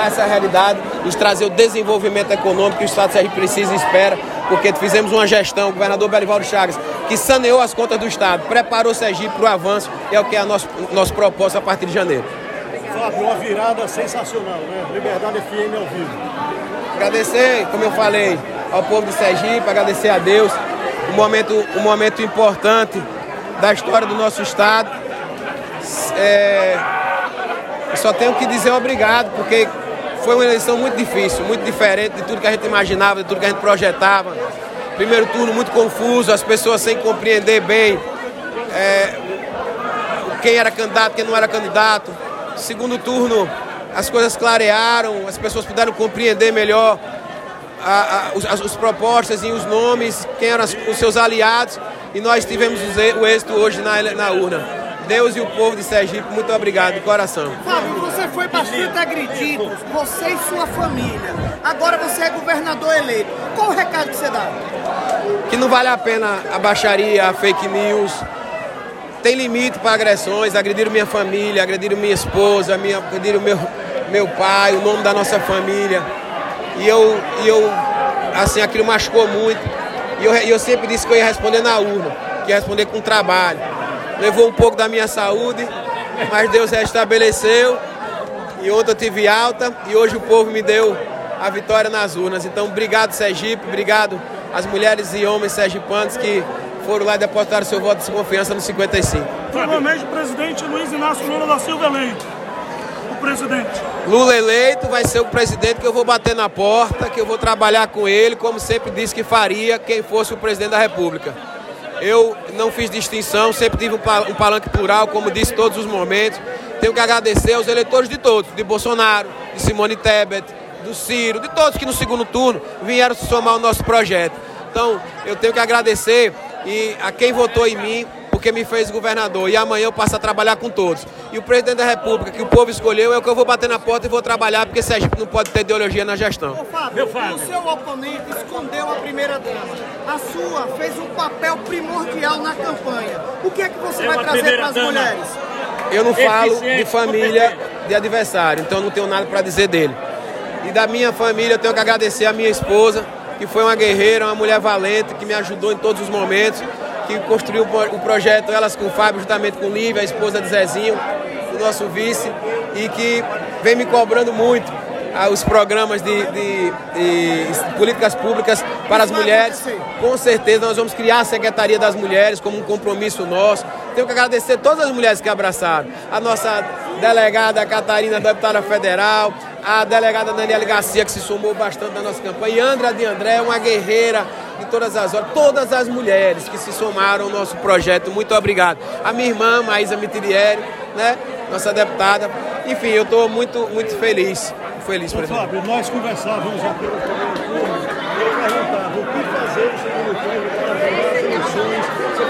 mudar essa realidade, de trazer o desenvolvimento econômico que o Estado de Sergipe precisa e espera, porque fizemos uma gestão, o governador Belivaldo Chagas, que saneou as contas do Estado, preparou Sergipe para o avanço, e é o que é a nosso, nosso propósito a partir de janeiro. Fábio, uma virada sensacional, né? Liberdade FM ao vivo. Agradecer, como eu falei, ao povo de Sergipe, agradecer a Deus, um momento, um momento importante da história do nosso Estado. É, só tenho que dizer obrigado, porque foi uma eleição muito difícil, muito diferente de tudo que a gente imaginava, de tudo que a gente projetava. Primeiro turno muito confuso, as pessoas sem compreender bem é, quem era candidato, quem não era candidato. Segundo turno, as coisas clarearam, as pessoas puderam compreender melhor a, a, os, os, propostas e os nomes, quem eram os seus aliados, e nós tivemos o êxito hoje na, na urna. Deus e o povo de Sergipe, muito obrigado de coração. Você foi bastante agredido, você e sua família. Agora você é governador eleito. Qual o recado que você dá? Que não vale a pena a baixaria, a fake news. Tem limite para agressões. Agrediram minha família, agrediram minha esposa, minha, agrediram meu, meu pai, o nome da nossa família. E eu, e eu assim, aquilo machucou muito. E eu, eu sempre disse que eu ia responder na urna, que ia responder com trabalho levou um pouco da minha saúde, mas Deus restabeleceu. E ontem eu tive alta e hoje o povo me deu a vitória nas urnas. Então, obrigado, Sergipe, obrigado às mulheres e homens sergipanos que foram lá e depositaram seu voto de confiança no 55. Finalmente, o presidente Luiz Inácio Lula da Silva eleito. O presidente. Lula eleito vai ser o presidente que eu vou bater na porta, que eu vou trabalhar com ele, como sempre disse que faria quem fosse o presidente da República. Eu não fiz distinção, sempre tive um palanque plural, como disse todos os momentos. Tenho que agradecer aos eleitores de todos, de Bolsonaro, de Simone Tebet, do Ciro, de todos que no segundo turno vieram somar ao nosso projeto. Então, eu tenho que agradecer e a quem votou em mim, porque me fez governador. E amanhã eu passo a trabalhar com todos. E o presidente da República, que o povo escolheu, é o que eu vou bater na porta e vou trabalhar, porque Sergipe não pode ter ideologia na gestão. Ô, Fábio, Meu Fábio. o seu oponente escondeu a primeira dama. A sua fez um papel primordial na campanha. O que é que você é vai trazer para as mulheres? Eu não falo de família de adversário, então não tenho nada para dizer dele. E da minha família, eu tenho que agradecer a minha esposa, que foi uma guerreira, uma mulher valente, que me ajudou em todos os momentos que construiu o projeto Elas com o Fábio, juntamente com Lívia, a esposa de Zezinho, o nosso vice, e que vem me cobrando muito ah, os programas de, de, de, políticas públicas para as mulheres. Com certeza nós vamos criar a Secretaria das Mulheres como um compromisso nosso. Tenho que agradecer todas as mulheres que abraçaram. A nossa delegada Catarina, deputada federal, a delegada Daniela Garcia, que se somou bastante na nossa campanha, e Andra de André, uma guerreira de todas as horas, todas as mulheres que se somaram ao nosso projeto, muito obrigado. A minha irmã, Maísa Mitirieri, né, nossa deputada, enfim, eu estou muito, muito feliz, feliz, presidente. Fábio, nós conversávamos aqui no programa público, eu perguntava o que fazer no segundo turno para as eleições